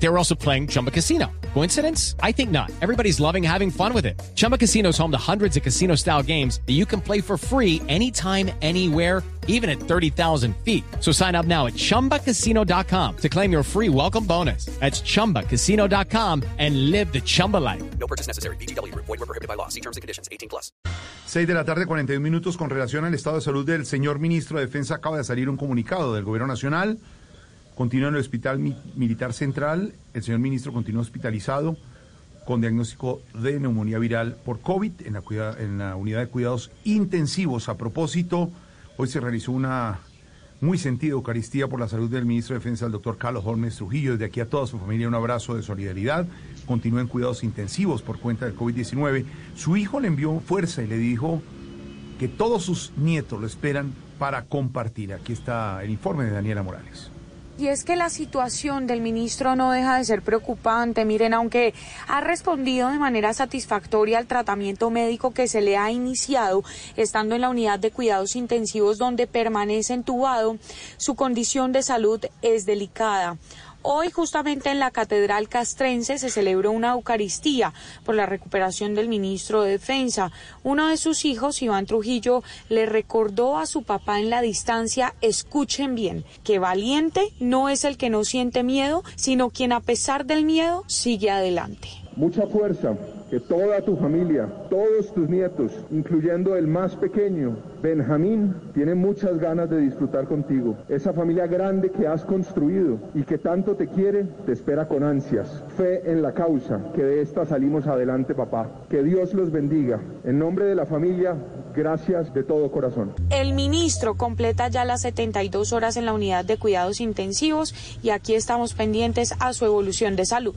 They were also playing Chumba Casino. Coincidence? I think not. Everybody's loving having fun with it. Chumba Casino is home to hundreds of casino style games that you can play for free anytime, anywhere, even at 30,000 feet. So sign up now at chumbacasino.com to claim your free welcome bonus. That's chumbacasino.com and live the Chumba life. No purchase necessary. BGW. Void were prohibited by law. See terms and conditions. 18 plus. 6 de la tarde, 41 minutos. Con relación al estado de salud del señor ministro de Defensa, acaba de salir un comunicado del Gobierno Nacional. Continúa en el Hospital Mi- Militar Central. El señor ministro continúa hospitalizado con diagnóstico de neumonía viral por COVID en la, cuida- en la unidad de cuidados intensivos. A propósito, hoy se realizó una muy sentida Eucaristía por la salud del ministro de Defensa, el doctor Carlos Holmes Trujillo. Desde aquí a toda su familia un abrazo de solidaridad. Continúa en cuidados intensivos por cuenta del COVID-19. Su hijo le envió fuerza y le dijo que todos sus nietos lo esperan para compartir. Aquí está el informe de Daniela Morales. Y es que la situación del ministro no deja de ser preocupante. Miren, aunque ha respondido de manera satisfactoria al tratamiento médico que se le ha iniciado, estando en la unidad de cuidados intensivos donde permanece entubado, su condición de salud es delicada. Hoy justamente en la Catedral Castrense se celebró una Eucaristía por la recuperación del ministro de Defensa. Uno de sus hijos, Iván Trujillo, le recordó a su papá en la distancia, escuchen bien, que valiente no es el que no siente miedo, sino quien a pesar del miedo sigue adelante. Mucha fuerza, que toda tu familia, todos tus nietos, incluyendo el más pequeño, Benjamín, tienen muchas ganas de disfrutar contigo. Esa familia grande que has construido y que tanto te quiere, te espera con ansias. Fe en la causa, que de esta salimos adelante, papá. Que Dios los bendiga. En nombre de la familia, gracias de todo corazón. El ministro completa ya las 72 horas en la unidad de cuidados intensivos y aquí estamos pendientes a su evolución de salud.